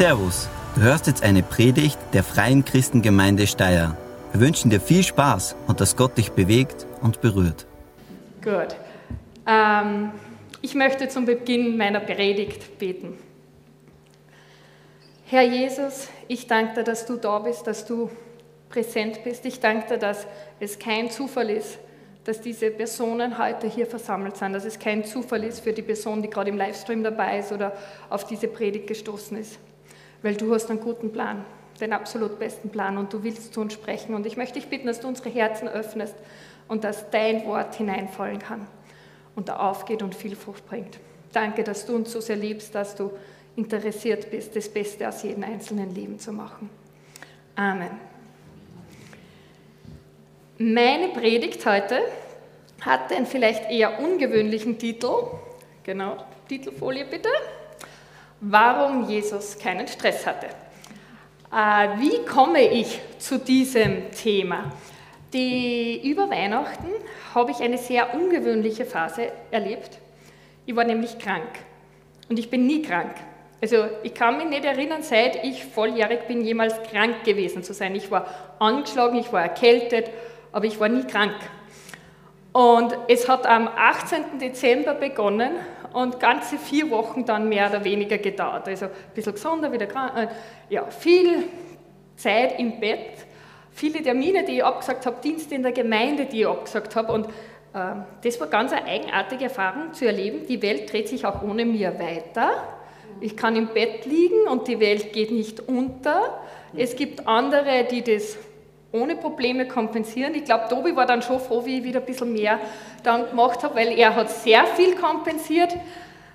Servus, du hörst jetzt eine Predigt der Freien Christengemeinde Steyr. Wir wünschen dir viel Spaß und dass Gott dich bewegt und berührt. Gut. Ähm, ich möchte zum Beginn meiner Predigt beten. Herr Jesus, ich danke dir, dass du da bist, dass du präsent bist. Ich danke dir, dass es kein Zufall ist, dass diese Personen heute hier versammelt sind, dass es kein Zufall ist für die Person, die gerade im Livestream dabei ist oder auf diese Predigt gestoßen ist. Weil du hast einen guten Plan, den absolut besten Plan und du willst zu uns sprechen. Und ich möchte dich bitten, dass du unsere Herzen öffnest und dass dein Wort hineinfallen kann und da aufgeht und viel Frucht bringt. Danke, dass du uns so sehr liebst, dass du interessiert bist, das Beste aus jedem einzelnen Leben zu machen. Amen. Meine Predigt heute hat einen vielleicht eher ungewöhnlichen Titel. Genau, Titelfolie bitte. Warum Jesus keinen Stress hatte. Äh, wie komme ich zu diesem Thema? Die, über Weihnachten habe ich eine sehr ungewöhnliche Phase erlebt. Ich war nämlich krank und ich bin nie krank. Also ich kann mich nicht erinnern, seit ich volljährig bin, jemals krank gewesen zu sein. Ich war angeschlagen, ich war erkältet aber ich war nie krank. Und es hat am 18. Dezember begonnen und ganze vier Wochen dann mehr oder weniger gedauert. Also ein bisschen gesunder, wieder krank. Äh, ja, viel Zeit im Bett, viele Termine, die ich abgesagt habe, Dienste in der Gemeinde, die ich abgesagt habe. Und äh, das war ganz eine eigenartige Erfahrung zu erleben. Die Welt dreht sich auch ohne mir weiter. Ich kann im Bett liegen und die Welt geht nicht unter. Es gibt andere, die das ohne Probleme kompensieren. Ich glaube, Tobi war dann schon froh, wie ich wieder ein bisschen mehr dann gemacht habe, weil er hat sehr viel kompensiert.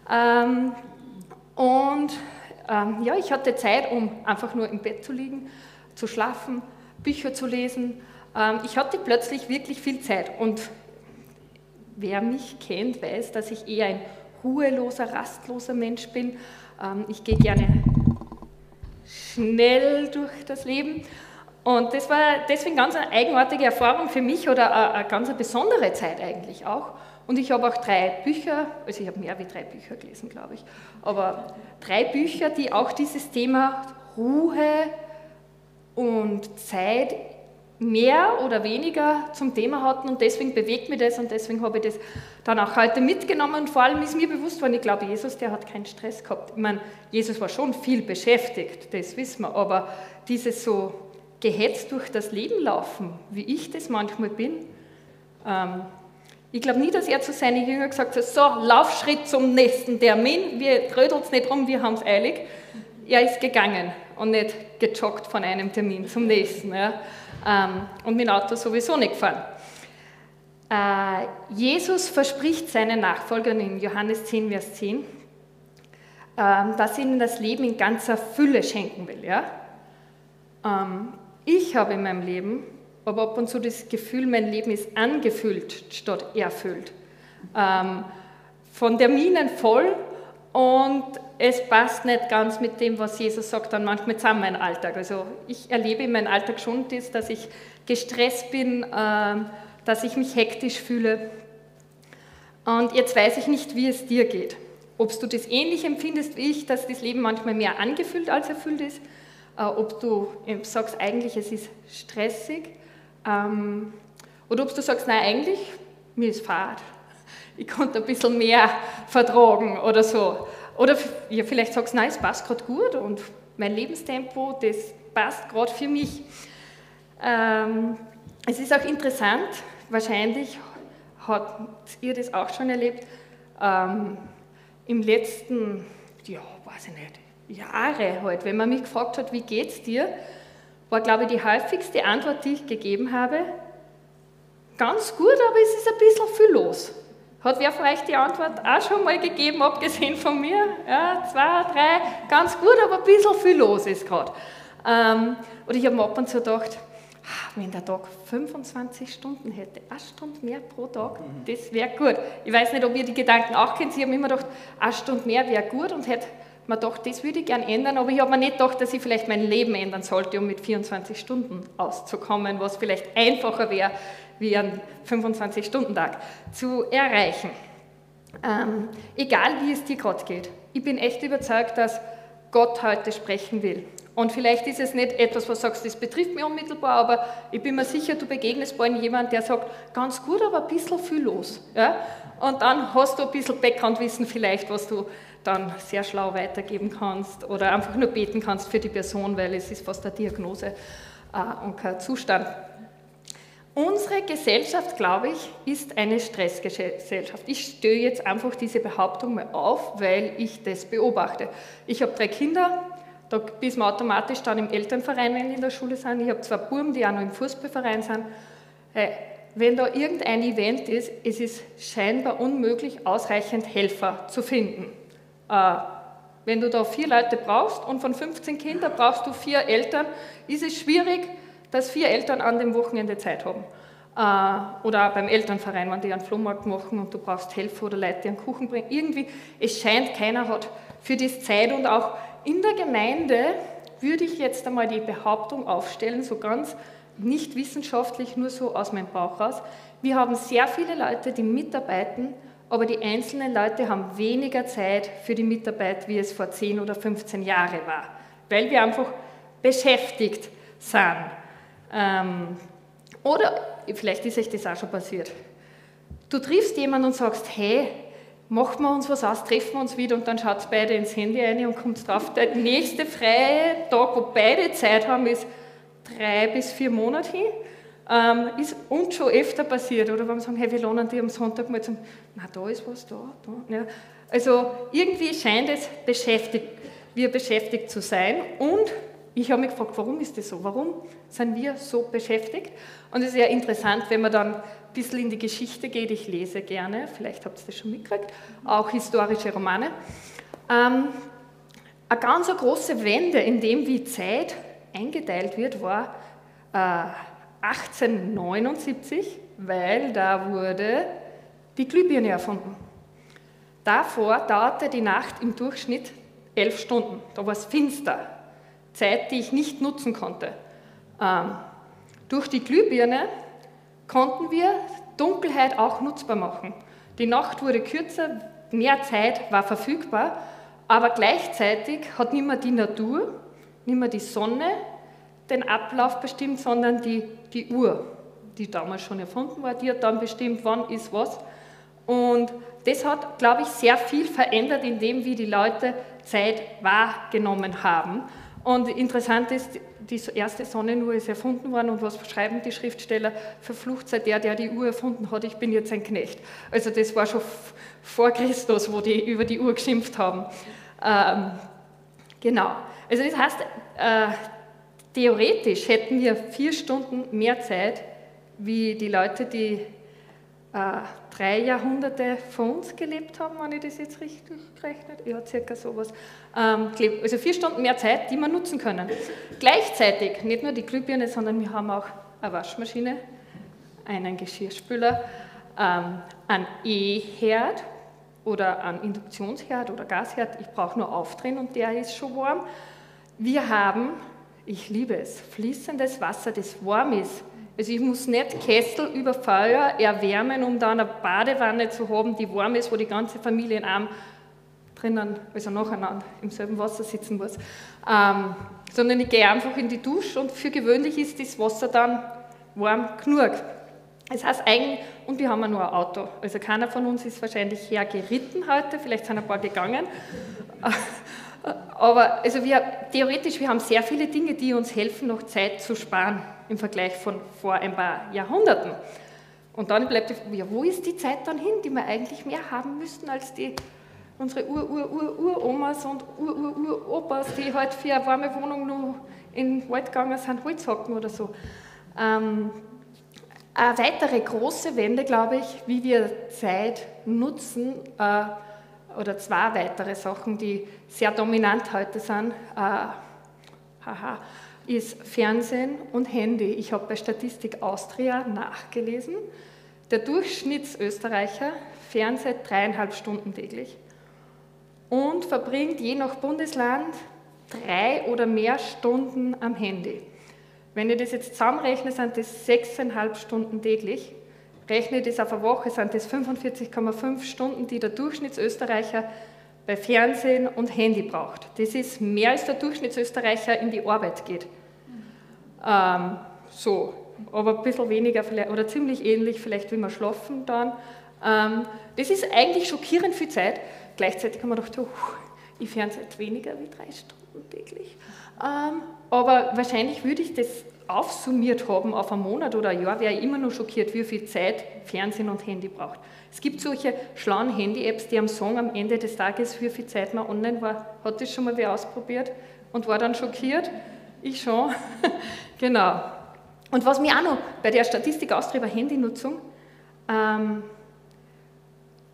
Ähm, und ähm, ja, ich hatte Zeit, um einfach nur im Bett zu liegen, zu schlafen, Bücher zu lesen. Ähm, ich hatte plötzlich wirklich viel Zeit. Und wer mich kennt, weiß, dass ich eher ein ruheloser, rastloser Mensch bin. Ähm, ich gehe gerne schnell durch das Leben und das war deswegen ganz eine eigenartige Erfahrung für mich oder eine, ganz besondere Zeit eigentlich auch. Und ich habe auch drei Bücher, also ich habe mehr wie drei Bücher gelesen, glaube ich, aber drei Bücher, die auch dieses Thema Ruhe und Zeit mehr oder weniger zum Thema hatten und deswegen bewegt mich das und deswegen habe ich das dann auch heute mitgenommen und vor allem ist mir bewusst worden, ich glaube, Jesus, der hat keinen Stress gehabt. Ich meine, Jesus war schon viel beschäftigt, das wissen wir, aber dieses so gehetzt durch das Leben laufen, wie ich das manchmal bin. Ähm, ich glaube nie, dass er zu seinen Jüngern gesagt hat, so, Laufschritt zum nächsten Termin, wir trödeln es nicht rum, wir haben es eilig. Er ist gegangen und nicht gejoggt von einem Termin zum nächsten. Ja. Ähm, und mit dem Auto sowieso nicht gefahren. Äh, Jesus verspricht seinen Nachfolgern in Johannes 10, Vers 10, ähm, dass er ihnen das Leben in ganzer Fülle schenken will. Ja? Ähm, ich habe in meinem Leben aber ab und zu das Gefühl, mein Leben ist angefüllt statt erfüllt. Ähm, von Terminen voll und es passt nicht ganz mit dem, was Jesus sagt, dann manchmal zusammen mein Alltag. Also ich erlebe in meinem Alltag schon das, dass ich gestresst bin, äh, dass ich mich hektisch fühle. Und jetzt weiß ich nicht, wie es dir geht. Ob du das ähnlich empfindest wie ich, dass das Leben manchmal mehr angefüllt als erfüllt ist ob du sagst, eigentlich es ist stressig, ähm, oder ob du sagst, nein, eigentlich, mir ist fad. Ich konnte ein bisschen mehr vertragen oder so. Oder ja, vielleicht sagst du, nein, es passt gerade gut und mein Lebenstempo, das passt gerade für mich. Ähm, es ist auch interessant, wahrscheinlich habt ihr das auch schon erlebt, ähm, im letzten, ja, weiß ich nicht, Jahre halt, wenn man mich gefragt hat, wie geht's dir, war, glaube ich, die häufigste Antwort, die ich gegeben habe, ganz gut, aber es ist ein bisschen viel los. Hat wer von euch die Antwort auch schon mal gegeben, abgesehen von mir? Ja, zwei, drei, ganz gut, aber ein bisschen viel los ist gerade. Ähm, und ich habe mir ab und zu gedacht, ah, wenn der Tag 25 Stunden hätte, eine Stunde mehr pro Tag, mhm. das wäre gut. Ich weiß nicht, ob ihr die Gedanken auch kennt. Ich habe immer gedacht, eine Stunde mehr wäre gut und hätte mir gedacht, das würde ich gerne ändern, aber ich habe mir nicht gedacht, dass ich vielleicht mein Leben ändern sollte, um mit 24 Stunden auszukommen, was vielleicht einfacher wäre, wie einen 25-Stunden-Tag zu erreichen. Ähm, egal wie es dir gerade geht, ich bin echt überzeugt, dass Gott heute sprechen will. Und vielleicht ist es nicht etwas, was du sagst, das betrifft mich unmittelbar, aber ich bin mir sicher, du begegnest bald jemand, der sagt, ganz gut, aber ein bisschen viel los. Ja? Und dann hast du ein bisschen Background-Wissen vielleicht, was du dann sehr schlau weitergeben kannst oder einfach nur beten kannst für die Person, weil es ist fast eine Diagnose äh, und kein Zustand. Unsere Gesellschaft, glaube ich, ist eine Stressgesellschaft. Ich störe jetzt einfach diese Behauptung mal auf, weil ich das beobachte. Ich habe drei Kinder, da bist man automatisch dann im Elternverein, wenn die in der Schule sind. Ich habe zwei Buben, die auch noch im Fußballverein sind. Hey, wenn da irgendein Event ist, es ist scheinbar unmöglich, ausreichend Helfer zu finden. Äh, wenn du da vier Leute brauchst und von 15 Kindern brauchst du vier Eltern, ist es schwierig, dass vier Eltern an dem Wochenende Zeit haben. Äh, oder beim Elternverein, wenn die einen Flohmarkt machen und du brauchst Helfer oder Leute, die einen Kuchen bringen. Irgendwie, es scheint, keiner hat für das Zeit und auch in der Gemeinde würde ich jetzt einmal die Behauptung aufstellen, so ganz nicht wissenschaftlich, nur so aus meinem Bauch raus. Wir haben sehr viele Leute, die mitarbeiten, aber die einzelnen Leute haben weniger Zeit für die Mitarbeit, wie es vor 10 oder 15 Jahren war, weil wir einfach beschäftigt sind. Ähm, oder vielleicht ist euch das auch schon passiert. Du triffst jemanden und sagst, hey, machen wir uns was aus, treffen wir uns wieder und dann schaut beide ins Handy ein und kommt drauf. Der nächste freie Tag, wo beide Zeit haben, ist drei bis vier Monate hin. Ähm, ist uns schon öfter passiert, oder wenn wir sagen, hey, wir lernen die am Sonntag mal zum, na, da ist was, da, da. Ja. Also irgendwie scheint es beschäftigt, wir beschäftigt zu sein und ich habe mich gefragt, warum ist das so? Warum sind wir so beschäftigt? Und es ist ja interessant, wenn man dann ein bisschen in die Geschichte geht. Ich lese gerne, vielleicht habt ihr das schon mitgekriegt, auch historische Romane. Ähm, eine ganz große Wende in dem, wie Zeit eingeteilt wird, war äh, 1879, weil da wurde die Glühbirne erfunden. Davor dauerte die Nacht im Durchschnitt elf Stunden. Da war es finster. Zeit, die ich nicht nutzen konnte. Ähm, durch die Glühbirne konnten wir Dunkelheit auch nutzbar machen. Die Nacht wurde kürzer, mehr Zeit war verfügbar, aber gleichzeitig hat nicht mehr die Natur, nicht mehr die Sonne den Ablauf bestimmt, sondern die, die Uhr, die damals schon erfunden war, die hat dann bestimmt, wann ist was. Und das hat, glaube ich, sehr viel verändert in dem, wie die Leute Zeit wahrgenommen haben. Und interessant ist, die erste Sonnenuhr ist erfunden worden und was schreiben die Schriftsteller? Verflucht sei der, der die Uhr erfunden hat, ich bin jetzt ein Knecht. Also das war schon vor Christus, wo die über die Uhr geschimpft haben. Ähm, genau. Also das heißt, äh, theoretisch hätten wir vier Stunden mehr Zeit, wie die Leute, die äh, drei Jahrhunderte vor uns gelebt haben, wenn ich das jetzt richtig gerechnet Ja, circa sowas. Ähm, also vier Stunden mehr Zeit, die wir nutzen können. Gleichzeitig nicht nur die Glühbirne, sondern wir haben auch eine Waschmaschine, einen Geschirrspüler, ähm, einen E-Herd oder einen Induktionsherd oder Gasherd. Ich brauche nur aufdrehen und der ist schon warm. Wir haben, ich liebe es, fließendes Wasser, das warm ist also ich muss nicht Kessel über Feuer erwärmen, um da eine Badewanne zu haben, die warm ist, wo die ganze Familie in einem drinnen, also nacheinander im selben Wasser sitzen muss. Ähm, sondern ich gehe einfach in die Dusche und für gewöhnlich ist das Wasser dann warm genug. Das heißt eigentlich, und wir haben ja nur ein Auto. Also keiner von uns ist wahrscheinlich hergeritten heute, vielleicht sind ein paar gegangen. Aber also wir, theoretisch, wir haben sehr viele Dinge, die uns helfen, noch Zeit zu sparen im Vergleich von vor ein paar Jahrhunderten. Und dann bleibt die ja, wo ist die Zeit dann hin, die wir eigentlich mehr haben müssten als die, unsere Ur-Ur-Ur-Uromas und Ur-Ur-Uropas, die halt für eine warme Wohnung nur in den Wald gegangen sind, Holz hocken oder so. Ähm, eine weitere große Wende, glaube ich, wie wir Zeit nutzen, äh, oder zwei weitere Sachen, die sehr dominant heute sind, äh, haha, ist Fernsehen und Handy. Ich habe bei Statistik Austria nachgelesen. Der Durchschnittsösterreicher fernseht dreieinhalb Stunden täglich und verbringt je nach Bundesland drei oder mehr Stunden am Handy. Wenn ich das jetzt zusammenrechne, sind das sechseinhalb Stunden täglich. Rechne das auf eine Woche, sind das 45,5 Stunden, die der Durchschnittsösterreicher bei Fernsehen und Handy braucht. Das ist mehr als der Durchschnittsösterreicher in die Arbeit geht. Ähm, so, aber ein bisschen weniger vielleicht, oder ziemlich ähnlich vielleicht, wie wir schlafen dann. Ähm, das ist eigentlich schockierend viel Zeit. Gleichzeitig kann man doch, oh, ich fernsehe weniger wie drei Stunden täglich. Ähm, aber wahrscheinlich würde ich das aufsummiert haben auf einen Monat oder ein Jahr, wäre ich immer noch schockiert, wie viel Zeit Fernsehen und Handy braucht. Es gibt solche schlauen Handy-Apps, die am sagen am Ende des Tages, wie viel Zeit man online war. Hat das schon mal wer ausprobiert und war dann schockiert? Ich schon. genau. Und was mir auch noch bei der Statistik austrieb, Handynutzung, ähm,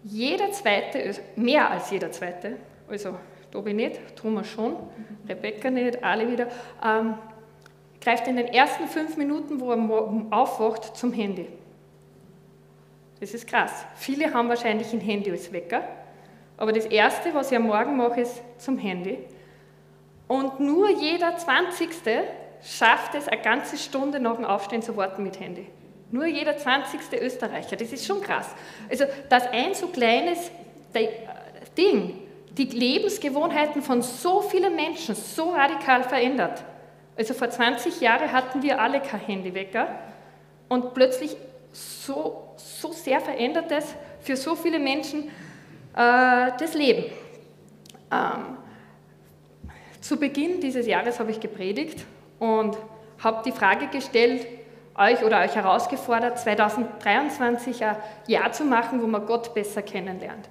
jeder zweite, mehr als jeder zweite, also Tobi nicht, Thomas schon, Rebecca nicht, alle wieder, ähm, greift in den ersten fünf Minuten, wo er aufwacht, zum Handy. Das ist krass. Viele haben wahrscheinlich ein Handy als Wecker, aber das Erste, was ich am Morgen mache, ist zum Handy. Und nur jeder Zwanzigste schafft es, eine ganze Stunde nach dem Aufstehen zu warten mit Handy. Nur jeder 20. Österreicher, das ist schon krass. Also, dass ein so kleines Ding die Lebensgewohnheiten von so vielen Menschen so radikal verändert. Also vor 20 Jahren hatten wir alle kein Handywecker und plötzlich so, so sehr verändert es für so viele Menschen äh, das Leben. Ähm, zu Beginn dieses Jahres habe ich gepredigt und habe die Frage gestellt, euch oder euch herausgefordert, 2023 ein Jahr zu machen, wo man Gott besser kennenlernt.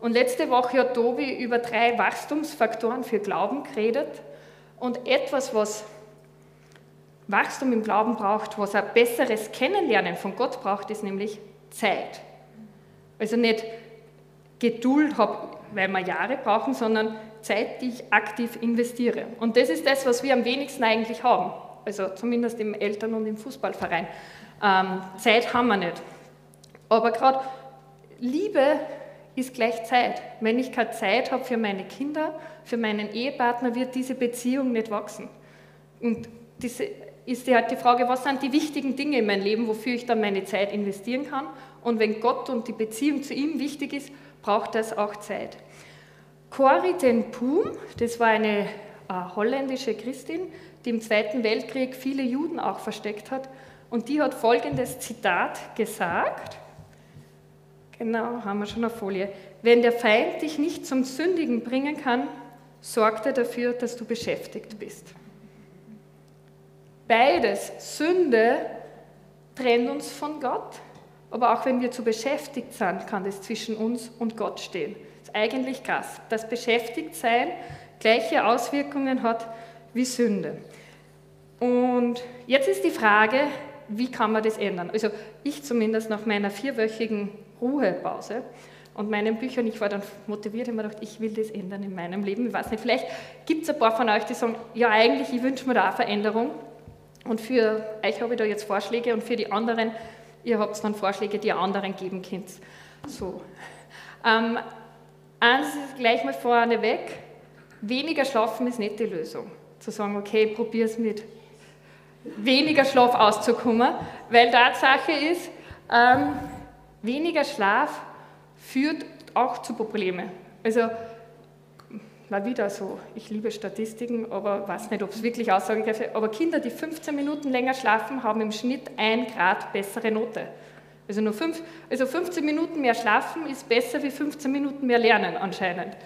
Und letzte Woche hat Tobi über drei Wachstumsfaktoren für Glauben geredet. Und etwas, was Wachstum im Glauben braucht, was ein besseres Kennenlernen von Gott braucht, ist nämlich Zeit. Also nicht Geduld habe, weil wir Jahre brauchen, sondern Zeit, die ich aktiv investiere. Und das ist das, was wir am wenigsten eigentlich haben also zumindest im Eltern- und im Fußballverein. Ähm, Zeit haben wir nicht. Aber gerade Liebe ist gleich Zeit. Wenn ich keine Zeit habe für meine Kinder, für meinen Ehepartner, wird diese Beziehung nicht wachsen. Und diese ist halt die Frage, was sind die wichtigen Dinge in meinem Leben, wofür ich dann meine Zeit investieren kann. Und wenn Gott und die Beziehung zu ihm wichtig ist, braucht das auch Zeit. Corrie ten Poom, das war eine äh, holländische Christin, die im Zweiten Weltkrieg viele Juden auch versteckt hat. Und die hat folgendes Zitat gesagt. Genau, haben wir schon eine Folie. Wenn der Feind dich nicht zum Sündigen bringen kann, sorgt er dafür, dass du beschäftigt bist. Beides, Sünde trennt uns von Gott, aber auch wenn wir zu beschäftigt sind, kann das zwischen uns und Gott stehen. Das ist eigentlich krass, dass Beschäftigtsein gleiche Auswirkungen hat wie Sünde. Und jetzt ist die Frage, wie kann man das ändern? Also ich zumindest nach meiner vierwöchigen Ruhepause und meinen Büchern, ich war dann motiviert, habe mir gedacht, ich will das ändern in meinem Leben. Ich weiß nicht, vielleicht gibt es ein paar von euch, die sagen, ja eigentlich, ich wünsche mir da eine Veränderung. Und für euch habe ich da jetzt Vorschläge und für die anderen, ihr habt dann Vorschläge, die ihr anderen geben könnt. So. Ähm, eins ist gleich mal vorneweg, weniger schlafen ist nicht die Lösung. Zu sagen, okay, probier es mit weniger Schlaf auszukommen, weil Tatsache ist, ähm, weniger Schlaf führt auch zu Problemen. Also, mal wieder so, ich liebe Statistiken, aber weiß nicht, ob es wirklich aussagekräftig ist, aber Kinder, die 15 Minuten länger schlafen, haben im Schnitt ein Grad bessere Note. Also, nur fünf, also 15 Minuten mehr schlafen ist besser wie 15 Minuten mehr lernen anscheinend.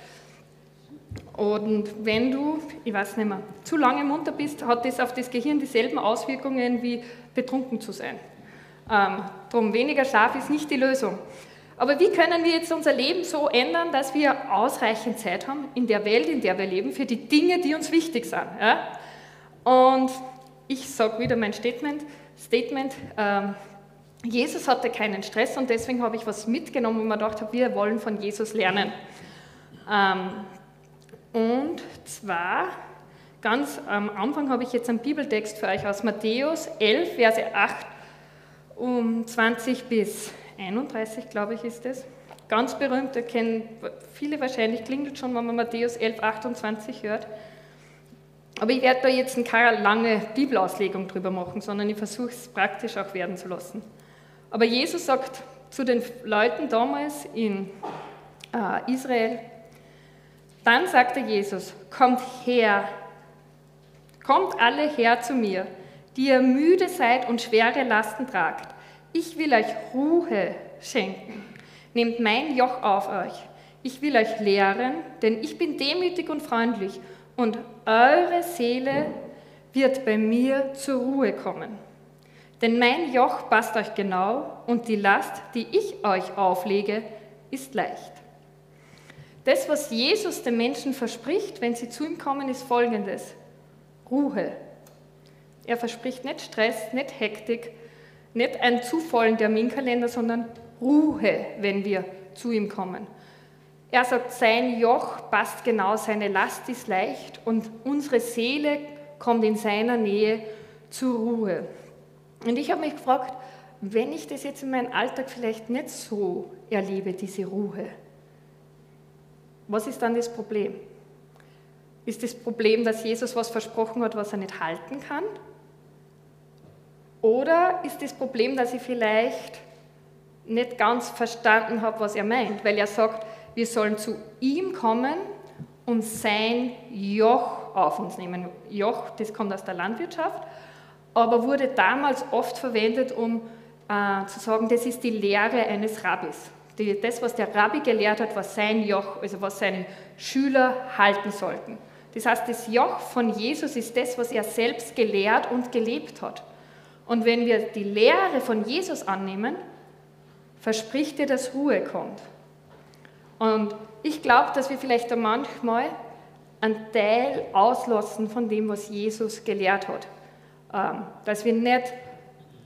Und wenn du, ich weiß nicht mehr, zu lange munter bist, hat das auf das Gehirn dieselben Auswirkungen wie betrunken zu sein. Ähm, drum weniger Schlaf ist nicht die Lösung. Aber wie können wir jetzt unser Leben so ändern, dass wir ausreichend Zeit haben in der Welt, in der wir leben, für die Dinge, die uns wichtig sind? Ja? Und ich sage wieder mein Statement. Statement ähm, Jesus hatte keinen Stress und deswegen habe ich was mitgenommen, wo man gedacht habe, wir wollen von Jesus lernen. Ähm, und zwar, ganz am Anfang habe ich jetzt einen Bibeltext für euch aus Matthäus 11, Verse 8 um 20 bis 31, glaube ich, ist es. Ganz berühmt, da kennen viele wahrscheinlich, klingelt schon, wenn man Matthäus 11, 28 hört. Aber ich werde da jetzt keine lange Bibelauslegung drüber machen, sondern ich versuche es praktisch auch werden zu lassen. Aber Jesus sagt zu den Leuten damals in äh, Israel, Dann sagte Jesus, kommt her, kommt alle her zu mir, die ihr müde seid und schwere Lasten tragt. Ich will euch Ruhe schenken. Nehmt mein Joch auf euch. Ich will euch lehren, denn ich bin demütig und freundlich und eure Seele wird bei mir zur Ruhe kommen. Denn mein Joch passt euch genau und die Last, die ich euch auflege, ist leicht. Das, was Jesus den Menschen verspricht, wenn sie zu ihm kommen, ist folgendes. Ruhe. Er verspricht nicht Stress, nicht Hektik, nicht einen zu vollen Terminkalender, sondern Ruhe, wenn wir zu ihm kommen. Er sagt, sein Joch passt genau, seine Last ist leicht und unsere Seele kommt in seiner Nähe zur Ruhe. Und ich habe mich gefragt, wenn ich das jetzt in meinem Alltag vielleicht nicht so erlebe, diese Ruhe, was ist dann das Problem? Ist das Problem, dass Jesus was versprochen hat, was er nicht halten kann? Oder ist das Problem, dass ich vielleicht nicht ganz verstanden habe, was er meint? Weil er sagt, wir sollen zu ihm kommen und sein Joch auf uns nehmen. Joch, das kommt aus der Landwirtschaft, aber wurde damals oft verwendet, um äh, zu sagen, das ist die Lehre eines Rabbis die, das, was der Rabbi gelehrt hat, was sein Joch, also was seine Schüler halten sollten. Das heißt, das Joch von Jesus ist das, was er selbst gelehrt und gelebt hat. Und wenn wir die Lehre von Jesus annehmen, verspricht er, dass Ruhe kommt. Und ich glaube, dass wir vielleicht manchmal einen Teil auslassen von dem, was Jesus gelehrt hat. Ähm, dass wir nicht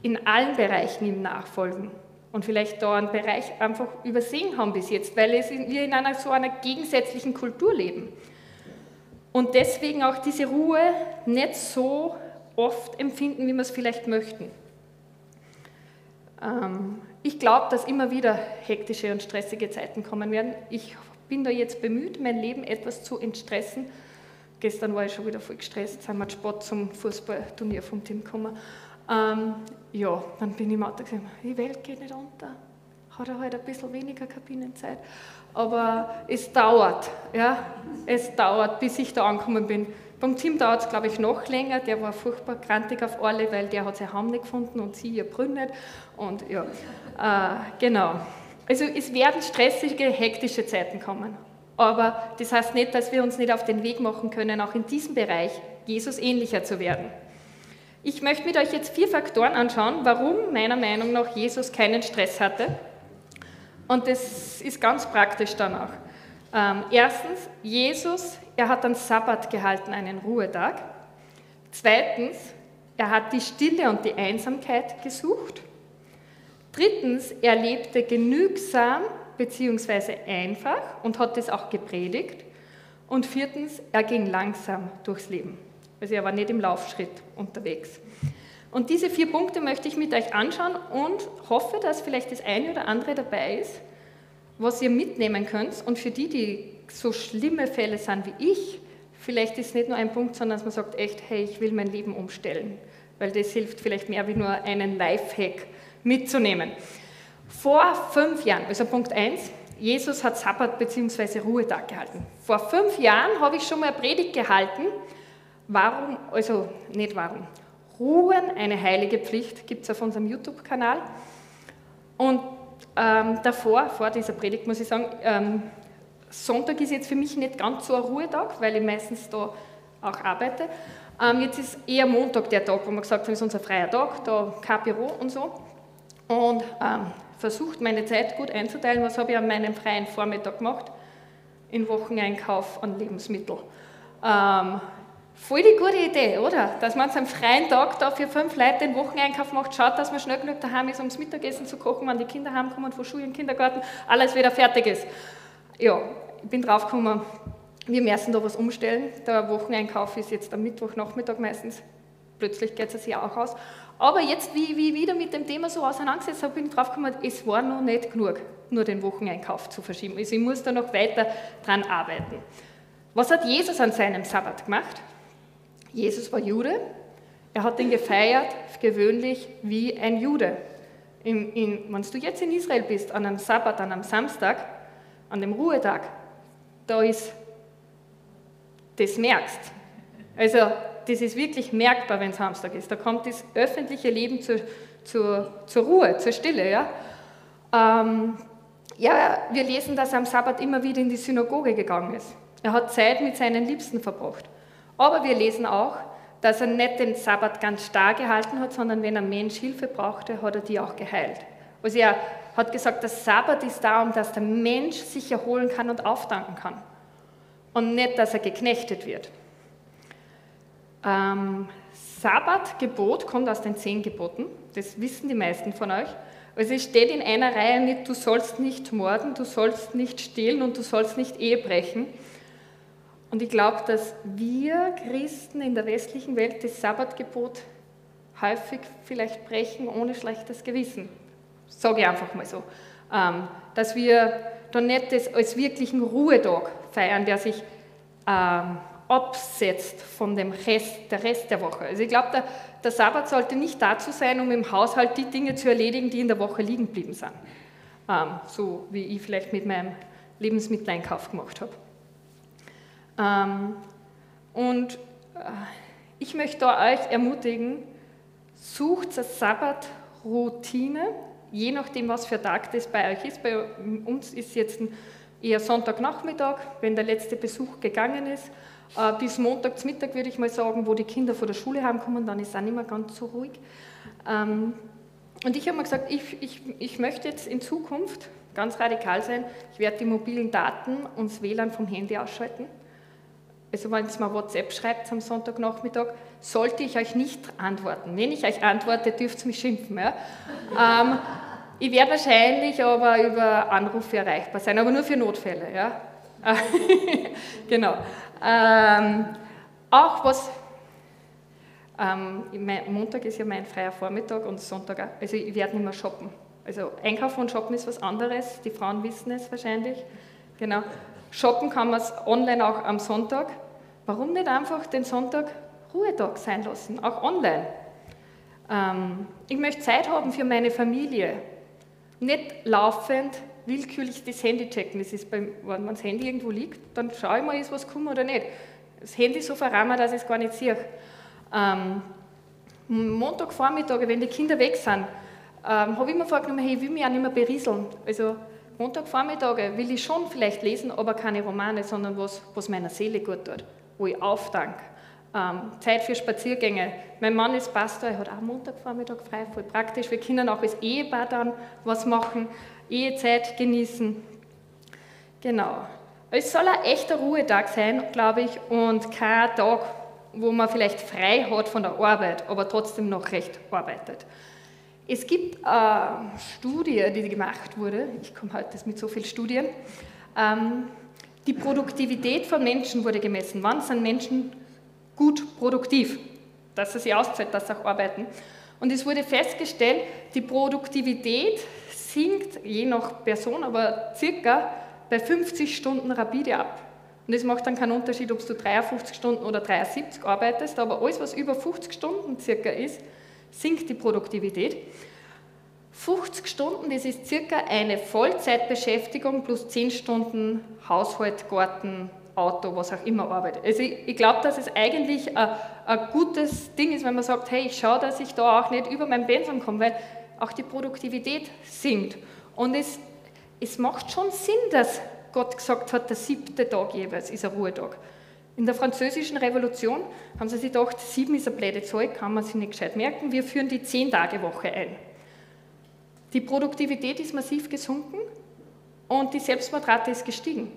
in allen Bereichen ihm nachfolgen und vielleicht da einen Bereich einfach übersehen haben bis jetzt, weil wir in einer so einer gegensätzlichen Kultur leben. Und deswegen auch diese Ruhe nicht so oft empfinden, wie wir es vielleicht möchten. Ähm, ich glaube, dass immer wieder hektische und stressige Zeiten kommen werden. Ich bin da jetzt bemüht, mein Leben etwas zu entstressen. Gestern war ich schon wieder voll gestresst, sind wir Sport zum Fußballturnier vom Team gekommen. Ähm, ja, dann bin ich im Auto gesagt, die Welt geht nicht unter. Hat er halt ein bisschen weniger Kabinenzeit. Aber es dauert, ja, es dauert, bis ich da angekommen bin. Beim Team dauert es, glaube ich, noch länger. Der war furchtbar krantig auf alle, weil der hat sein Heim nicht gefunden und sie ihr Brünn. Und ja, äh, genau. Also es werden stressige, hektische Zeiten kommen. Aber das heißt nicht, dass wir uns nicht auf den Weg machen können, auch in diesem Bereich Jesus ähnlicher zu werden. Ich möchte mit euch jetzt vier Faktoren anschauen, warum meiner Meinung nach Jesus keinen Stress hatte. Und das ist ganz praktisch danach. Ähm, erstens, Jesus, er hat einen Sabbat gehalten, einen Ruhetag. Zweitens, er hat die Stille und die Einsamkeit gesucht. Drittens, er lebte genügsam bzw. einfach und hat es auch gepredigt. Und viertens, er ging langsam durchs Leben. Also er war nicht im Laufschritt unterwegs. Und diese vier Punkte möchte ich mit euch anschauen und hoffe, dass vielleicht das eine oder andere dabei ist, was ihr mitnehmen könnt. Und für die, die so schlimme Fälle sind wie ich, vielleicht ist es nicht nur ein Punkt, sondern dass man sagt, echt, hey, ich will mein Leben umstellen. Weil das hilft vielleicht mehr wie nur einen Lifehack mitzunehmen. Vor fünf Jahren, also Punkt 1, Jesus hat Sabbat bzw. Ruhetag gehalten. Vor fünf Jahren habe ich schon mal eine Predigt gehalten Warum, also nicht warum, Ruhen, eine heilige Pflicht, gibt es auf unserem YouTube-Kanal. Und ähm, davor, vor dieser Predigt, muss ich sagen, ähm, Sonntag ist jetzt für mich nicht ganz so ein Ruhetag, weil ich meistens da auch arbeite. Ähm, jetzt ist eher Montag der Tag, wo man gesagt das ist unser freier Tag, da kein Büro und so. Und ähm, versucht, meine Zeit gut einzuteilen. Was habe ich an meinem freien Vormittag gemacht? In Wocheneinkauf an Lebensmitteln. Ähm, Voll die gute Idee, oder? Dass man am freien Tag da für fünf Leute den Wocheneinkauf macht, schaut, dass man schnell genug daheim ist, um das Mittagessen zu kochen, wenn die Kinder heimkommen von Schule und Kindergarten, alles wieder fertig ist. Ja, ich bin draufgekommen, wir müssen da was umstellen. Der Wocheneinkauf ist jetzt am Mittwochnachmittag meistens. Plötzlich geht es sich auch aus. Aber jetzt, wie ich wieder mit dem Thema so auseinandergesetzt habe, bin ich draufgekommen, es war noch nicht genug, nur den Wocheneinkauf zu verschieben. Also ich muss da noch weiter dran arbeiten. Was hat Jesus an seinem Sabbat gemacht? Jesus war Jude, er hat ihn gefeiert, gewöhnlich wie ein Jude. In, in, wenn du jetzt in Israel bist, an einem Sabbat, an einem Samstag, an dem Ruhetag, da ist das merkst. Also das ist wirklich merkbar, wenn es Samstag ist. Da kommt das öffentliche Leben zur, zur, zur Ruhe, zur Stille. Ja? Ähm, ja, wir lesen, dass er am Sabbat immer wieder in die Synagoge gegangen ist. Er hat Zeit mit seinen Liebsten verbracht. Aber wir lesen auch, dass er nicht den Sabbat ganz starr gehalten hat, sondern wenn ein Mensch Hilfe brauchte, hat er die auch geheilt. Also er hat gesagt, der Sabbat ist da, um dass der Mensch sich erholen kann und aufdanken kann. Und nicht, dass er geknechtet wird. Ähm, Sabbatgebot kommt aus den zehn Geboten. Das wissen die meisten von euch. Also es steht in einer Reihe mit, du sollst nicht morden, du sollst nicht stehlen und du sollst nicht Ehe brechen. Und ich glaube, dass wir Christen in der westlichen Welt das Sabbatgebot häufig vielleicht brechen ohne schlechtes Gewissen. Sage ich einfach mal so. Ähm, dass wir da nicht das als wirklichen Ruhetag feiern, der sich ähm, absetzt von dem Rest, der Rest der Woche. Also ich glaube, der, der Sabbat sollte nicht dazu sein, um im Haushalt die Dinge zu erledigen, die in der Woche liegen geblieben sind. Ähm, so wie ich vielleicht mit meinem Lebensmitteleinkauf gemacht habe. Ähm, und äh, ich möchte euch ermutigen, sucht eine Sabbatroutine, je nachdem, was für Tag das bei euch ist. Bei uns ist jetzt eher Sonntagnachmittag, wenn der letzte Besuch gegangen ist. Äh, bis Montagsmittag würde ich mal sagen, wo die Kinder von der Schule heimkommen, dann ist es auch nicht mehr ganz so ruhig. Ähm, und ich habe mir gesagt, ich, ich, ich möchte jetzt in Zukunft ganz radikal sein. Ich werde die mobilen Daten und das WLAN vom Handy ausschalten. Also wenn ihr mal WhatsApp schreibt am Sonntagnachmittag, sollte ich euch nicht antworten. Wenn ich euch antworte, dürft ihr mich schimpfen. Ja? ähm, ich werde wahrscheinlich aber über Anrufe erreichbar sein, aber nur für Notfälle. Ja? genau. Ähm, auch was, ähm, Montag ist ja mein freier Vormittag und Sonntag, auch. also ich werde nicht mehr shoppen. Also Einkaufen und Shoppen ist was anderes, die Frauen wissen es wahrscheinlich. Genau. Shoppen kann man online auch am Sonntag. Warum nicht einfach den Sonntag Ruhetag sein lassen, auch online? Ähm, ich möchte Zeit haben für meine Familie. Nicht laufend willkürlich das Handy checken. Das ist beim, wenn das Handy irgendwo liegt, dann schaue ich mal, ist was gekommen oder nicht. Das Handy so verrammen, dass ich es gar nicht sehe. Ähm, Montagvormittag, wenn die Kinder weg sind, ähm, habe ich mir vorgenommen, hey, ich will mich auch nicht mehr berieseln. Also Montagvormittage will ich schon vielleicht lesen, aber keine Romane, sondern was, was meiner Seele gut tut, wo ich aufdanke. Ähm, Zeit für Spaziergänge. Mein Mann ist Pastor, er hat auch Montagvormittag frei, voll praktisch. Wir können auch als Ehepaar dann was machen. Ehezeit genießen. Genau. Es soll ein echter Ruhetag sein, glaube ich, und kein Tag, wo man vielleicht frei hat von der Arbeit, aber trotzdem noch recht arbeitet. Es gibt eine Studie, die gemacht wurde, ich komme heute mit so vielen Studien, ähm, die Produktivität von Menschen wurde gemessen. Wann sind Menschen gut produktiv? Dass sie sich auszahlt, dass sie auch arbeiten. Und es wurde festgestellt, die Produktivität sinkt je nach Person, aber circa bei 50 Stunden rapide ab. Und es macht dann keinen Unterschied, ob du 53 Stunden oder 73 arbeitest, aber alles, was über 50 Stunden circa ist, sinkt die Produktivität. 50 Stunden, das ist circa eine Vollzeitbeschäftigung plus 10 Stunden Haushalt, Garten, Auto, was auch immer arbeitet. Also ich, ich glaube, dass es eigentlich ein, ein, gutes Ding ist, wenn man sagt, hey, ich schaue, dass ich da auch nicht über mein Pensum komme, weil auch die Produktivität sinkt. Und es, es macht schon Sinn, dass Gott gesagt hat, der siebte Tag jeweils ist ein Ruhetag. In der französischen Revolution haben sie sich gedacht, sieben ist eine blöde Zahl, kann man sich nicht gescheit merken, wir führen die Zehn-Tage-Woche ein. Die Produktivität ist massiv gesunken und die Selbstmordrate ist gestiegen.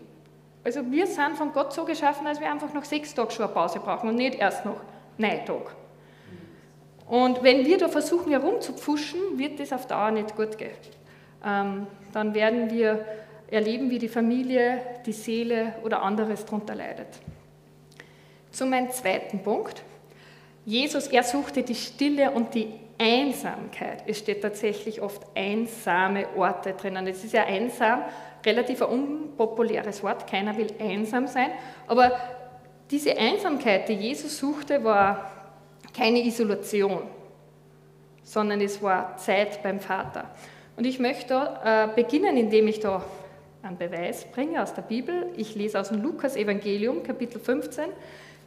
Also wir sind von Gott so geschaffen, dass wir einfach noch sechs Tage schon eine Pause brauchen und nicht erst noch neun Tage. Und wenn wir da versuchen herumzupfuschen, wird das auf Dauer nicht gut gehen. Ähm, dann werden wir erleben, wie die Familie, die Seele oder anderes darunter leidet. Zu meinem zweiten Punkt. Jesus, er suchte die Stille und die Einsamkeit. Es steht tatsächlich oft einsame Orte drinnen. Es ist ja einsam, relativ ein unpopuläres Wort. Keiner will einsam sein. Aber diese Einsamkeit, die Jesus suchte, war keine Isolation, sondern es war Zeit beim Vater. Und ich möchte äh, beginnen, indem ich da einen Beweis bringe aus der Bibel. Ich lese aus dem Lukas-Evangelium, Kapitel 15,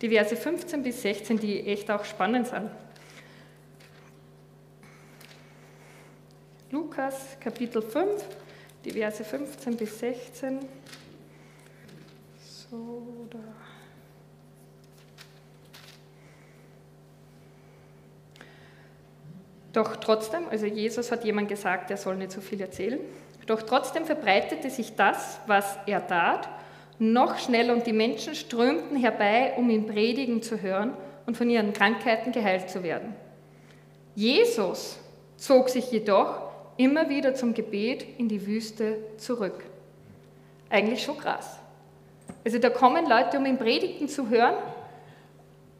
die Verse 15 bis 16, die echt auch spannend sind. Lukas, Kapitel 5, die Verse 15 bis 16. So, da. Doch trotzdem, also Jesus hat jemand gesagt, er soll nicht so viel erzählen. Doch trotzdem verbreitete sich das, was er tat, noch schneller und die Menschen strömten herbei, um ihn predigen zu hören und von ihren Krankheiten geheilt zu werden. Jesus zog sich jedoch immer wieder zum Gebet in die Wüste zurück. Eigentlich schon krass. Also da kommen Leute, um ihn predigen zu hören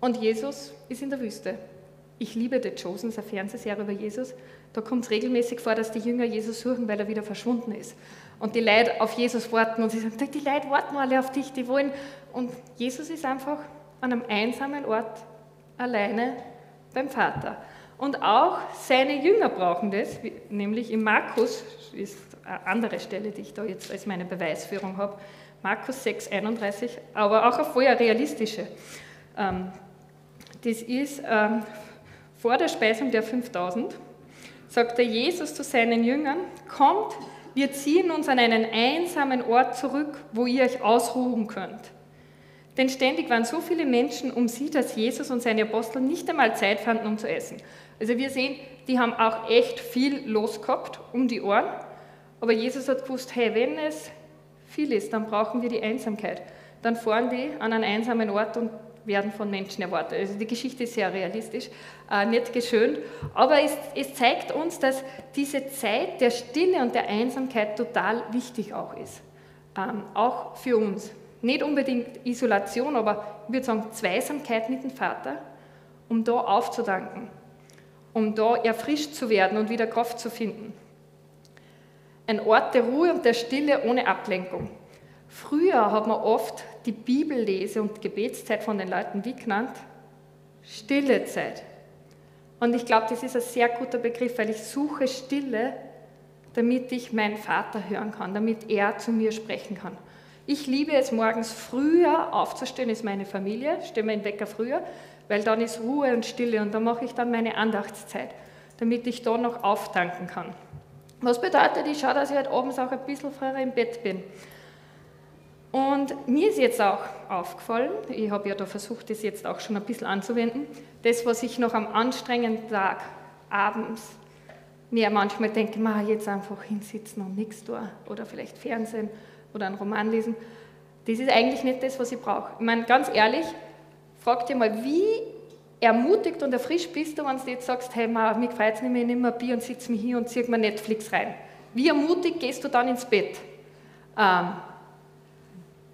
und Jesus ist in der Wüste. Ich liebe The Chosen, eine Fernsehserie über Jesus. Da kommt es regelmäßig vor, dass die Jünger Jesus suchen, weil er wieder verschwunden ist. Und die Leute auf Jesus warten und sie sagen, die Leute warten alle auf dich, die wollen. Und Jesus ist einfach an einem einsamen Ort alleine beim Vater. Und auch seine Jünger brauchen das, nämlich in Markus, ist eine andere Stelle, die ich da jetzt als meine Beweisführung habe, Markus 6, 31, aber auch eine vorher realistische. Ähm, das ist ähm, vor der Speisung der 5000 sagte Jesus zu seinen Jüngern, kommt, wir ziehen uns an einen einsamen Ort zurück, wo ihr euch ausruhen könnt. Denn ständig waren so viele Menschen um sie, dass Jesus und seine Apostel nicht einmal Zeit fanden, um zu essen. Also wir sehen, die haben auch echt viel losgehabt um die Ohren. Aber Jesus hat gewusst, hey, wenn es viel ist, dann brauchen wir die Einsamkeit. Dann fahren die an einen einsamen Ort und werden von Menschen erwartet. Also die Geschichte ist sehr realistisch, äh, nicht geschönt, aber es, es, zeigt uns, dass diese Zeit der Stille und der Einsamkeit total wichtig auch ist, ähm, auch für uns. Nicht unbedingt Isolation, aber ich würde sagen Zweisamkeit mit dem Vater, um da aufzudanken, um da erfrischt zu werden und wieder Kraft zu finden. Ein Ort der Ruhe und der Stille ohne Ablenkung. Früher hat man oft die Bibellese und Gebetszeit von den Leuten wie genannt? Stille Zeit. Und ich glaube, das ist ein sehr guter Begriff, weil ich suche Stille, damit ich meinen Vater hören kann, damit er zu mir sprechen kann. Ich liebe es, morgens früher aufzustehen, ist meine Familie, stelle mir den Wecker früher, weil dann ist Ruhe und Stille und dann mache ich dann meine Andachtszeit, damit ich da noch auftanken kann. Was bedeutet, ich schaue, dass ich heute abends auch ein bisschen früher im Bett bin. Und mir ist jetzt auch aufgefallen, ich habe ja da versucht, das jetzt auch schon ein bisschen anzuwenden, das, was ich noch am anstrengenden Tag abends mir manchmal denke, ma, jetzt einfach hinsitzen und nichts tun oder vielleicht Fernsehen oder einen Roman lesen, das ist eigentlich nicht das, was ich brauche. Ich meine, ganz ehrlich, frag dir mal, wie ermutigt und erfrischt bist du, wenn du jetzt sagst, hey, mich freut es nicht mehr, ich nehme ein Bier und sitze mich hier und ziehe mir Netflix rein. Wie ermutigt gehst du dann ins Bett? Ähm,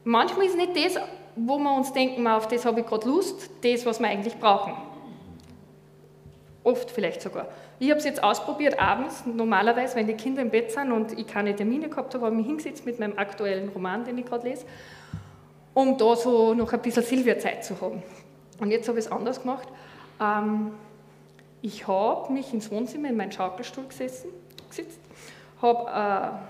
Manchmal ist nicht das, wo wir uns denken, auf das habe ich gerade Lust, das, was wir eigentlich brauchen. Oft vielleicht sogar. Ich habe es jetzt ausprobiert abends, normalerweise, wenn die Kinder im Bett sind und ich keine Termine gehabt habe, habe ich mich hingesetzt mit meinem aktuellen Roman, den ich gerade lese, um da so noch ein bisschen Silvia-Zeit zu haben. Und jetzt habe ich es anders gemacht. Ähm, ich habe mich ins Wohnzimmer in meinen Schaukelstuhl gesessen, gesetzt, habe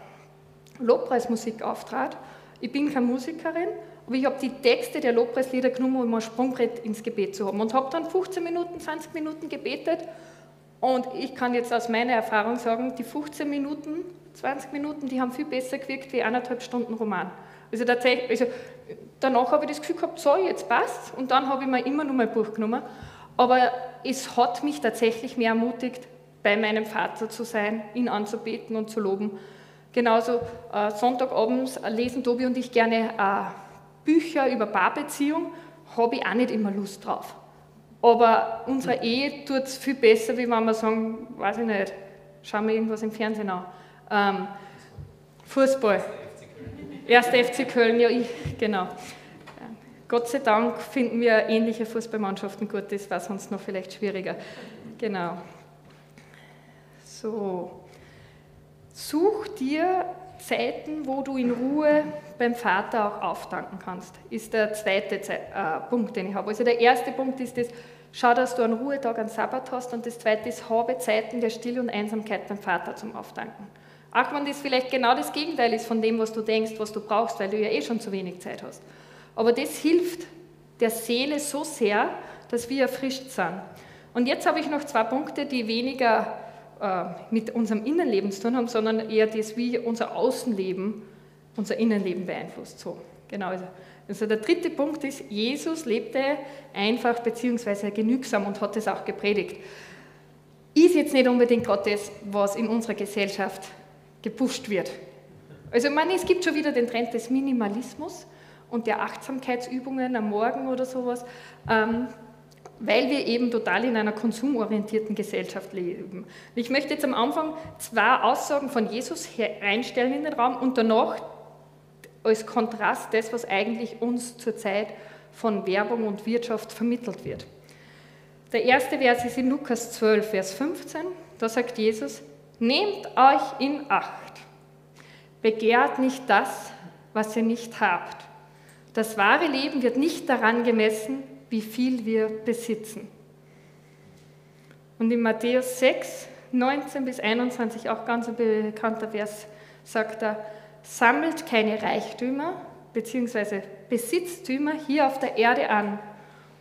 äh, Lobpreismusik auftrat ich bin keine Musikerin, aber ich habe die Texte der Lobpreislieder genommen, um ein Sprungbrett ins Gebet zu haben und habe dann 15 Minuten, 20 Minuten gebetet und ich kann jetzt aus meiner Erfahrung sagen, die 15 Minuten, 20 Minuten, die haben viel besser gewirkt wie eineinhalb Stunden Roman. Also, tatsächlich, also danach habe ich das Gefühl gehabt, so, jetzt passt und dann habe ich mir immer noch mal ein Buch genommen. Aber es hat mich tatsächlich mehr ermutigt, bei meinem Vater zu sein, ihn anzubeten und zu loben, Genauso äh, Sonntagabends lesen Tobi und ich gerne äh, Bücher über Paarbeziehung, habe ich auch nicht immer Lust drauf. Aber unsere Ehe tut es viel besser, wie wenn wir sagen, weiß ich nicht, schauen wir irgendwas im Fernsehen an. Ähm, Fußball. Erster FC Köln, ja, ich, genau. Gott sei Dank finden wir ähnliche Fußballmannschaften gut, das war sonst noch vielleicht schwieriger. Genau. So. Such dir Zeiten, wo du in Ruhe beim Vater auch auftanken kannst, ist der zweite Ze äh, Punkt, den ich habe. Also der erste Punkt ist das, schau, dass du einen Ruhetag, einen Sabbat hast und das zweite ist, habe Zeiten der Stille und Einsamkeit beim Vater zum Auftanken. Auch wenn das vielleicht genau das Gegenteil ist von dem, was du denkst, was du brauchst, weil du ja eh schon zu wenig Zeit hast. Aber das hilft der Seele so sehr, dass wir erfrischt sind. Und jetzt habe ich noch zwei Punkte, die weniger äh, mit unserem Innenleben zu tun haben, sondern eher das, wie unser Außenleben unser Innenleben beeinflusst. So, genau. Also, also der dritte Punkt ist, Jesus lebte einfach bzw. genügsam und hat es auch gepredigt. Ist jetzt nicht unbedingt das, was in unserer Gesellschaft gepusht wird. Also meine, es gibt schon wieder den Trend des Minimalismus und der Achtsamkeitsübungen am Morgen oder sowas, ähm, weil wir eben total in einer konsumorientierten Gesellschaft leben. Ich möchte jetzt am Anfang zwei Aussagen von Jesus reinstellen in den Raum und danach als Kontrast das, was eigentlich uns zurzeit von Werbung und Wirtschaft vermittelt wird. Der erste Vers ist in Lukas 12, Vers 15. Da sagt Jesus, Nehmt euch in Acht. Begehrt nicht das, was ihr nicht habt. Das wahre Leben wird nicht daran gemessen, wie viel wir besitzen. Und in Matthäus 6, 19 bis 21, auch ganz ein bekannter Vers, sagt er, sammelt keine Reichtümer bzw. Besitztümer hier auf der Erde an,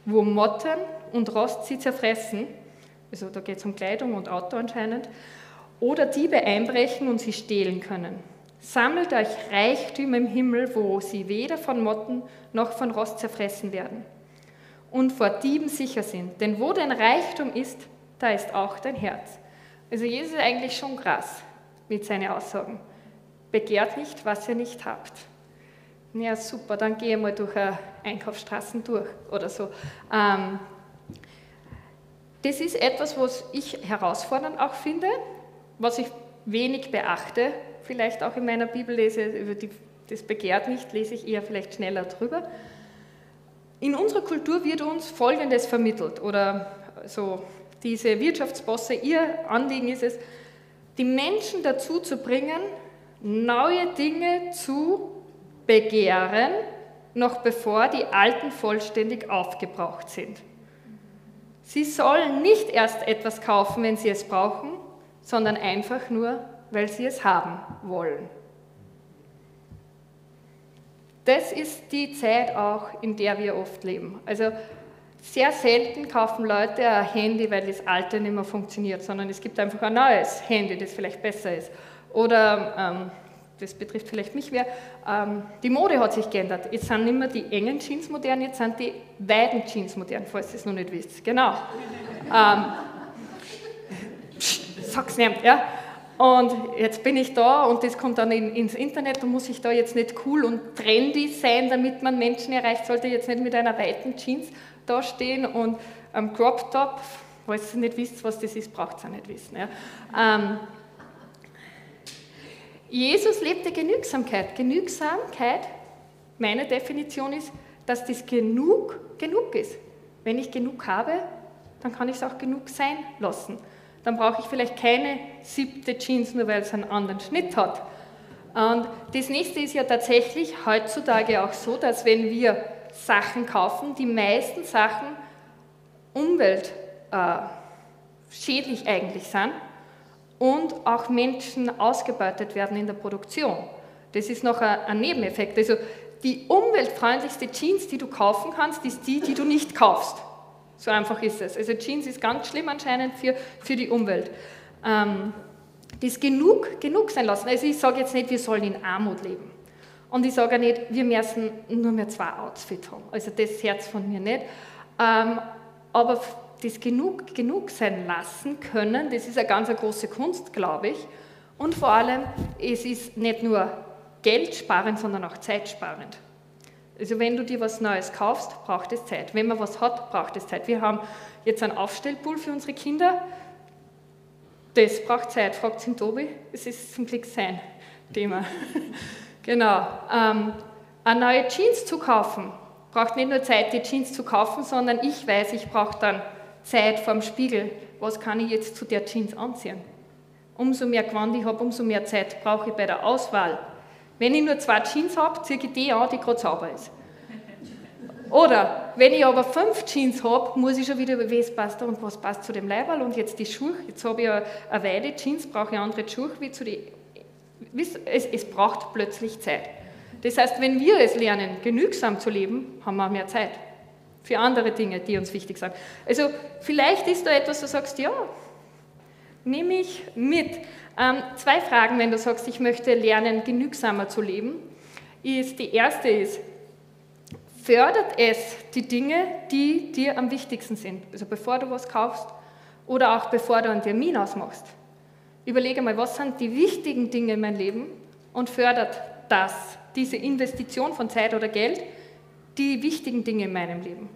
wo Motten und Rost sie zerfressen, also da geht es um Kleidung und Auto anscheinend, oder Diebe einbrechen und sie stehlen können. Sammelt euch Reichtümer im Himmel, wo sie weder von Motten noch von Rost zerfressen werden und vor Dieben sicher sind. Denn wo dein Reichtum ist, da ist auch dein Herz. Also Jesus ist eigentlich schon krass mit seinen Aussagen. Begehrt nicht, was ihr nicht habt. Ja, super, dann gehe mal durch Einkaufsstraßen durch oder so. Ähm, das ist etwas, was ich herausfordernd auch finde, was ich wenig beachte, vielleicht auch in meiner Bibel lese, über die, das begehrt nicht, lese ich eher vielleicht schneller drüber. In unserer Kultur wird uns Folgendes vermittelt oder so diese Wirtschaftsbosse, ihr Anliegen ist es, die Menschen dazu zu bringen, neue Dinge zu begehren, noch bevor die alten vollständig aufgebraucht sind. Sie sollen nicht erst etwas kaufen, wenn sie es brauchen, sondern einfach nur, weil sie es haben wollen. Das ist die Zeit auch, in der wir oft leben. Also sehr selten kaufen Leute ein Handy, weil das alte nicht mehr funktioniert, sondern es gibt einfach ein neues Handy, das vielleicht besser ist. Oder, ähm, das betrifft vielleicht mich wer, ähm, die Mode hat sich geändert. Jetzt sind nicht mehr die engen Jeans modern, jetzt sind die weiten Jeans modern, falls ihr es noch nicht wisst. Genau. ähm, sag's nicht, ja. Und jetzt bin ich da und das kommt dann in, ins Internet und muss ich da jetzt nicht cool und trendy sein, damit man Menschen erreicht, sollte jetzt nicht mit einer weiten Jeans da stehen und am Crop Top, falls ihr nicht wisst, was das ist, braucht ihr nicht wissen. Ja. Ähm, Jesus lebte Genügsamkeit. Genügsamkeit, meine Definition ist, dass das genug genug ist. Wenn ich genug habe, dann kann ich es auch genug sein lassen dann brauche ich vielleicht keine siebte Jeans, nur weil es einen anderen Schnitt hat. Und das nächste ist ja tatsächlich heutzutage auch so, dass wenn wir Sachen kaufen, die meisten Sachen umweltschädlich äh, eigentlich sind und auch Menschen ausgebeutet werden in der Produktion. Das ist noch ein, ein Nebeneffekt. Also die umweltfreundlichste Jeans, die du kaufen kannst, ist die, die du nicht kaufst. So einfach ist es. Also Jeans ist ganz schlimm anscheinend für, für die Umwelt. Ähm, das genug, genug sein lassen. Also ich sage jetzt nicht, wir sollen in Armut leben. Und ich sage auch nicht, wir müssen nur mehr zwei Outfits haben. Also das Herz von mir nicht. Ähm, aber das genug, genug sein lassen können, das ist eine ganz eine große Kunst, glaube ich. Und vor allem, es ist nicht nur geldsparend, sondern auch zeitsparend. Also wenn du dir was Neues kaufst, braucht es Zeit. Wenn man was hat, braucht es Zeit. Wir haben jetzt einen Aufstellpool für unsere Kinder. Das braucht Zeit. Fragt ihn Tobi. Es ist zum Glück sein Thema. genau. Ähm, eine neue Jeans zu kaufen, braucht nicht nur Zeit, die Jeans zu kaufen, sondern ich weiß, ich brauche dann Zeit vorm Spiegel. Was kann ich jetzt zu der Jeans anziehen? Umso mehr Gewand ich habe, umso mehr Zeit brauche ich bei der Auswahl wenn ich nur zwei Jeans habe, ziehe ich die an, die gerade sauber ist. Oder wenn ich aber fünf Jeans habe, muss ich schon wieder über was passt und was passt zu dem Leiberl und jetzt die Schuhe. Jetzt habe ich eine Weide Jeans, brauche ich andere Schuhe wie zu den Es, es braucht plötzlich Zeit. Das heißt, wenn wir es lernen, genügsam zu leben, haben wir mehr Zeit für andere Dinge, die uns wichtig sind. Also vielleicht ist da etwas, du sagst, ja, nehme ich mit. Ähm, zwei Fragen, wenn du sagst, ich möchte lernen, genügsamer zu leben, ist die erste ist, fördert es die Dinge, die dir am wichtigsten sind? Also bevor du was kaufst oder auch bevor du einen Termin ausmachst. Überlege mal, was sind die wichtigen Dinge in meinem Leben und fördert das, diese Investition von Zeit oder Geld, die wichtigen Dinge in meinem Leben.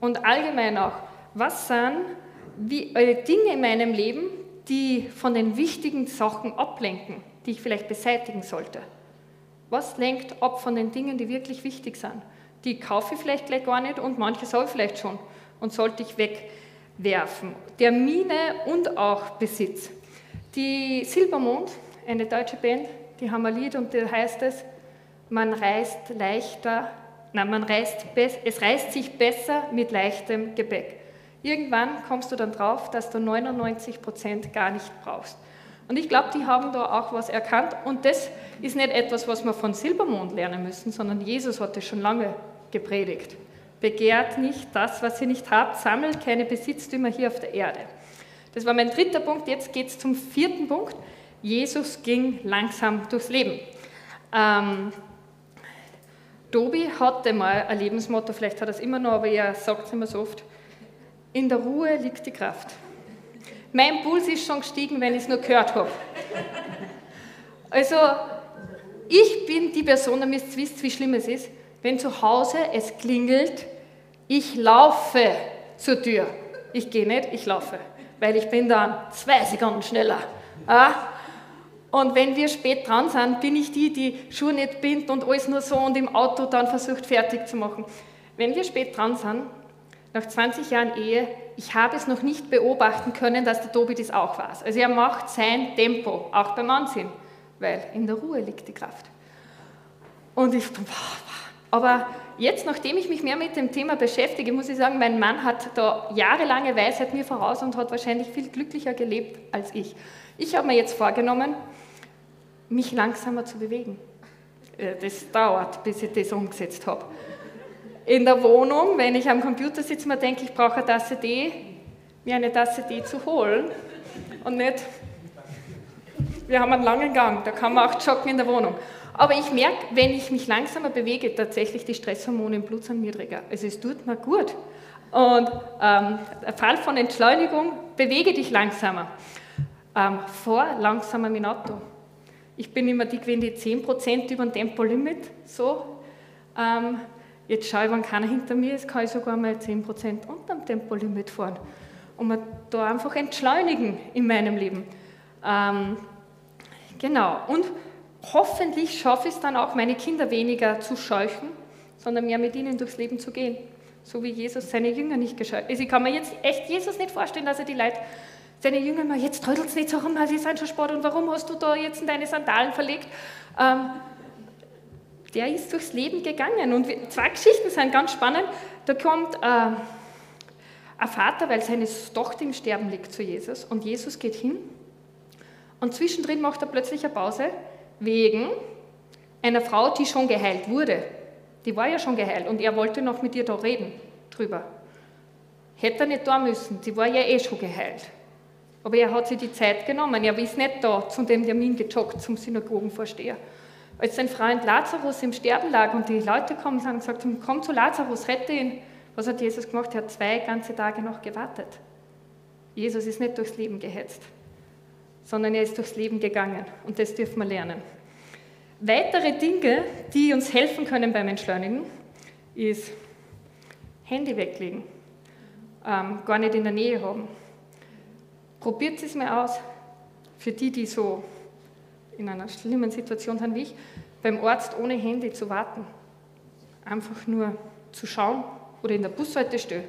Und allgemein auch, was sind wie, äh, Dinge in meinem Leben, die von den wichtigen Sachen ablenken, die ich vielleicht beseitigen sollte. Was lenkt ab von den Dingen, die wirklich wichtig sind? Die kaufe ich vielleicht gleich gar nicht und manche soll vielleicht schon und sollte ich wegwerfen. Termine und auch Besitz. Die Silbermond, eine deutsche Band, die haben ein Lied und da heißt es, man reist leichter, nein, man reist, es reist sich besser mit leichtem Gepäck. Irgendwann kommst du dann drauf, dass du 99 Prozent gar nicht brauchst. Und ich glaube, die haben da auch was erkannt. Und das ist nicht etwas, was wir von Silbermond lernen müssen, sondern Jesus hat das schon lange gepredigt. Begehrt nicht das, was ihr nicht habt, sammelt keine Besitztümer hier auf der Erde. Das war mein dritter Punkt. Jetzt geht es zum vierten Punkt. Jesus ging langsam durchs Leben. Ähm, Tobi hatte mal ein Lebensmotto, vielleicht hat er es immer noch, aber er sagt es immer so oft, in der Ruhe liegt die Kraft. Mein Puls ist schon gestiegen, wenn ich es nur gehört habe. Also, ich bin die Person, damit ihr wisst, wie schlimm es ist, wenn zu Hause es klingelt, ich laufe zur Tür. Ich gehe nicht, ich laufe, weil ich bin dann zwei Sekunden schneller. Und wenn wir spät dran sind, bin ich die, die Schuhe nicht bindet und alles nur so und im Auto dann versucht fertig zu machen. Wenn wir spät dran sind, nach 20 Jahren Ehe, ich habe es noch nicht beobachten können, dass der Tobi das auch weiß. Also er macht sein Tempo, auch beim Anziehen, weil in der Ruhe liegt die Kraft. Und ich, aber jetzt, nachdem ich mich mehr mit dem Thema beschäftige, muss ich sagen, mein Mann hat da jahrelange Weisheit mir voraus und hat wahrscheinlich viel glücklicher gelebt als ich. Ich habe mir jetzt vorgenommen, mich langsamer zu bewegen. Äh, das dauert, bis ich das umgesetzt habe in der Wohnung, wenn ich am Computer sitze, mir denke, ich brauche eine Tasse Tee, mir eine Tasse Tee zu holen und nicht, wir haben einen langen Gang, da kann man auch joggen in der Wohnung. Aber ich merke, wenn ich mich langsamer bewege, tatsächlich die Stresshormone im Blut sind niedriger. Also es tut mir gut. Und ähm, Fall von Entschleunigung, bewege dich langsamer. Ähm, fahr langsamer mit Auto. Ich bin immer die gewesen, die 10% über dem Tempolimit so ähm, Jetzt schaue ich, wenn keiner hinter mir ist, kann ich sogar mal 10% unter dem Tempolimit fahren. Und man da einfach entschleunigen in meinem Leben. Ähm, genau. Und hoffentlich schaffe ich es dann auch, meine Kinder weniger zu scheuchen, sondern mehr mit ihnen durchs Leben zu gehen. So wie Jesus seine Jünger nicht gescheucht Also ich kann mir jetzt echt Jesus nicht vorstellen, dass er die Leute, seine Jünger mal, jetzt trödelt es nicht so rum, sie sind schon Sport und warum hast du da jetzt in deine Sandalen verlegt? Ähm, der ist durchs Leben gegangen. Und zwei Geschichten sind ganz spannend. Da kommt äh, ein Vater, weil seine Tochter im Sterben liegt, zu Jesus. Und Jesus geht hin. Und zwischendrin macht er plötzlich eine Pause wegen einer Frau, die schon geheilt wurde. Die war ja schon geheilt und er wollte noch mit ihr da reden drüber. Hätte er nicht da müssen, die war ja eh schon geheilt. Aber er hat sich die Zeit genommen. Er ist nicht da zu dem Termin gejoggt zum Synagogenvorsteher. Als sein Freund Lazarus im Sterben lag und die Leute kommen und haben gesagt, komm zu Lazarus, rette ihn. Was hat Jesus gemacht? Er hat zwei ganze Tage noch gewartet. Jesus ist nicht durchs Leben gehetzt, sondern er ist durchs Leben gegangen. Und das dürfen wir lernen. Weitere Dinge, die uns helfen können beim Entschleunigen, ist Handy weglegen, ähm, gar nicht in der Nähe haben. Probiert es mir aus. Für die, die so in einer schlimmen Situation sind wie ich, beim Arzt ohne Handy zu warten. Einfach nur zu schauen oder in der Bushaltestelle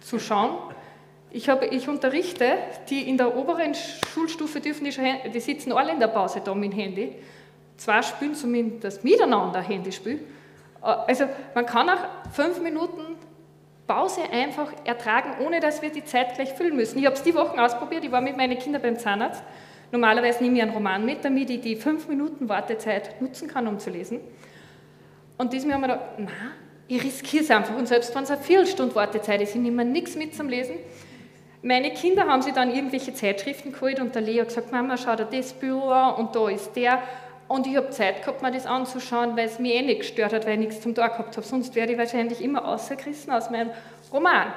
zu schauen. Ich, habe, ich unterrichte, die in der oberen Schulstufe dürfen die die sitzen alle in der Pause da mit dem Handy. Zwei spielen zumindest miteinander Handyspiel. Also man kann auch fünf Minuten Pause einfach ertragen, ohne dass wir die Zeit gleich füllen müssen. Ich habe es die Woche ausprobiert, ich war mit meinen Kindern beim Zahnarzt Normalerweise nehme ich einen Roman mit, damit ich die fünf Minuten Wartezeit nutzen kann, um zu lesen. Und diesmal haben wir gedacht, na, ich riskiere es einfach. Und selbst wenn es eine Viertelstunde Wartezeit ist, ich nehme nichts mit zum Lesen. Meine Kinder haben sich dann irgendwelche Zeitschriften geholt und der Leo gesagt, Mama, schau dir das Büro an und da ist der. Und ich habe Zeit gehabt, mir das anzuschauen, weil es mich eh nicht gestört hat, weil ich nichts zum Tag gehabt habe. Sonst wäre ich wahrscheinlich immer ausgerissen aus meinem Roman.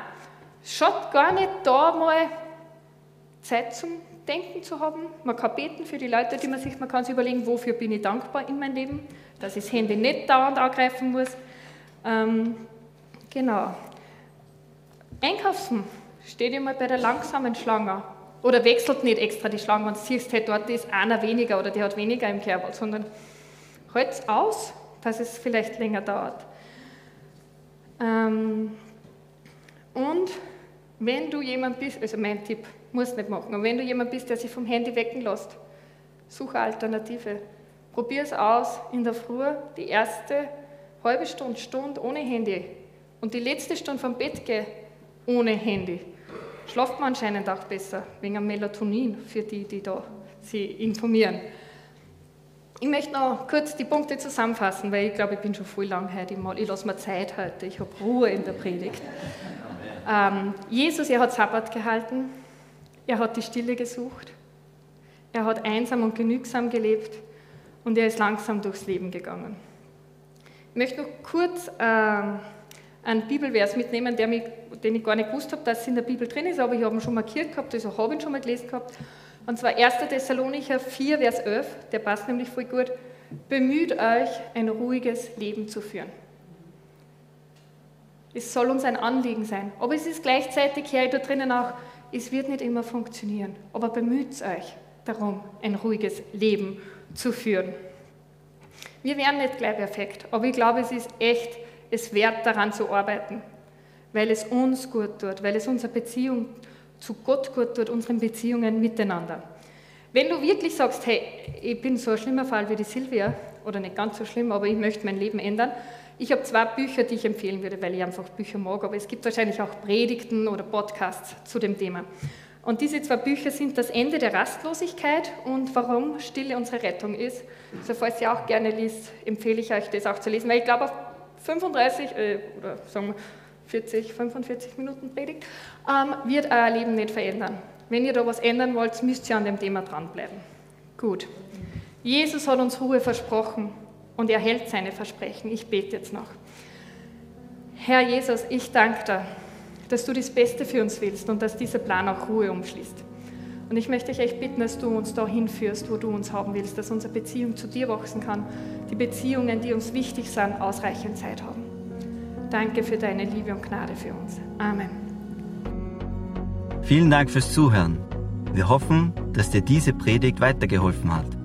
Schaut gar nicht da mal Zeit zum Denken zu haben. Man kann beten für die Leute, die man sich, man kann sich überlegen, wofür bin ich dankbar in meinem Leben, dass ich das Handy nicht dauernd angreifen muss. Ähm, genau. Einkaufen steht immer bei der langsamen Schlange. Oder wechselt nicht extra die Schlange, wenn du siehst, hey, dort ist einer weniger oder die hat weniger im Kerbal, sondern halt aus, dass es vielleicht länger dauert. Ähm, und wenn du jemand bist, also mein Tipp, musst nicht machen, aber wenn du jemand bist, der sich vom Handy wecken lässt, suche Alternative. Probier es aus in der Früh, die erste halbe Stunde, Stunde ohne Handy und die letzte Stunde vom Bett gehen ohne Handy. Schlaft man anscheinend auch besser, wegen am Melatonin, für die, die da sich informieren. Ich möchte noch kurz die Punkte zusammenfassen, weil ich glaube, ich bin schon voll lang heute mal. Ich lasse mir Zeit heute, ich habe Ruhe in der Predigt. Ähm, Jesus, er hat Sabbat gehalten, er hat die Stille gesucht, er hat einsam und genügsam gelebt und er ist langsam durchs Leben gegangen. Ich möchte noch kurz äh, einen Bibelvers mitnehmen, mich, den ich gar nicht gewusst habe, dass es in der Bibel drin ist, aber ich habe ihn schon markiert gehabt, also habe ihn schon mal gelesen gehabt. Und zwar 1. Thessalonicher 4, Vers 11, der passt nämlich voll gut. Bemüht euch, ein ruhiges Leben zu führen. Es soll uns ein Anliegen sein. Aber es ist gleichzeitig hier da drinnen auch, es wird nicht immer funktionieren. Aber bemüht euch darum, ein ruhiges Leben zu führen. Wir werden nicht gleich perfekt, aber ich glaube, es ist echt es wert, daran zu arbeiten, weil es uns gut tut, weil es unsere Beziehung zu Gott gut tut, unseren Beziehungen miteinander. Wenn du wirklich sagst, hey, ich bin so ein schlimmer Fall wie die Silvia, oder nicht ganz so schlimm, aber ich möchte mein Leben ändern, ich habe zwei Bücher, die ich empfehlen würde, weil ich einfach Bücher mag, aber es gibt wahrscheinlich auch Predigten oder Podcasts zu dem Thema. Und diese zwei Bücher sind Das Ende der Rastlosigkeit und Warum Stille unsere Rettung ist. Also falls ihr auch gerne liest, empfehle ich euch das auch zu lesen, weil ich glaube, auf 35 äh, oder sagen wir 40, 45 Minuten Predigt ähm, wird euer Leben nicht verändern. Wenn ihr da was ändern wollt, müsst ihr an dem Thema dranbleiben. Gut. Jesus hat uns Ruhe versprochen und er hält seine Versprechen. Ich bete jetzt noch. Herr Jesus, ich danke dir, dass du das Beste für uns willst und dass dieser Plan auch Ruhe umschließt. Und ich möchte dich echt bitten, dass du uns da hinführst, wo du uns haben willst, dass unsere Beziehung zu dir wachsen kann, die Beziehungen, die uns wichtig sind, ausreichend Zeit haben. Danke für deine Liebe und Gnade für uns. Amen. Vielen Dank fürs Zuhören. Wir hoffen, dass dir diese Predigt weitergeholfen hat.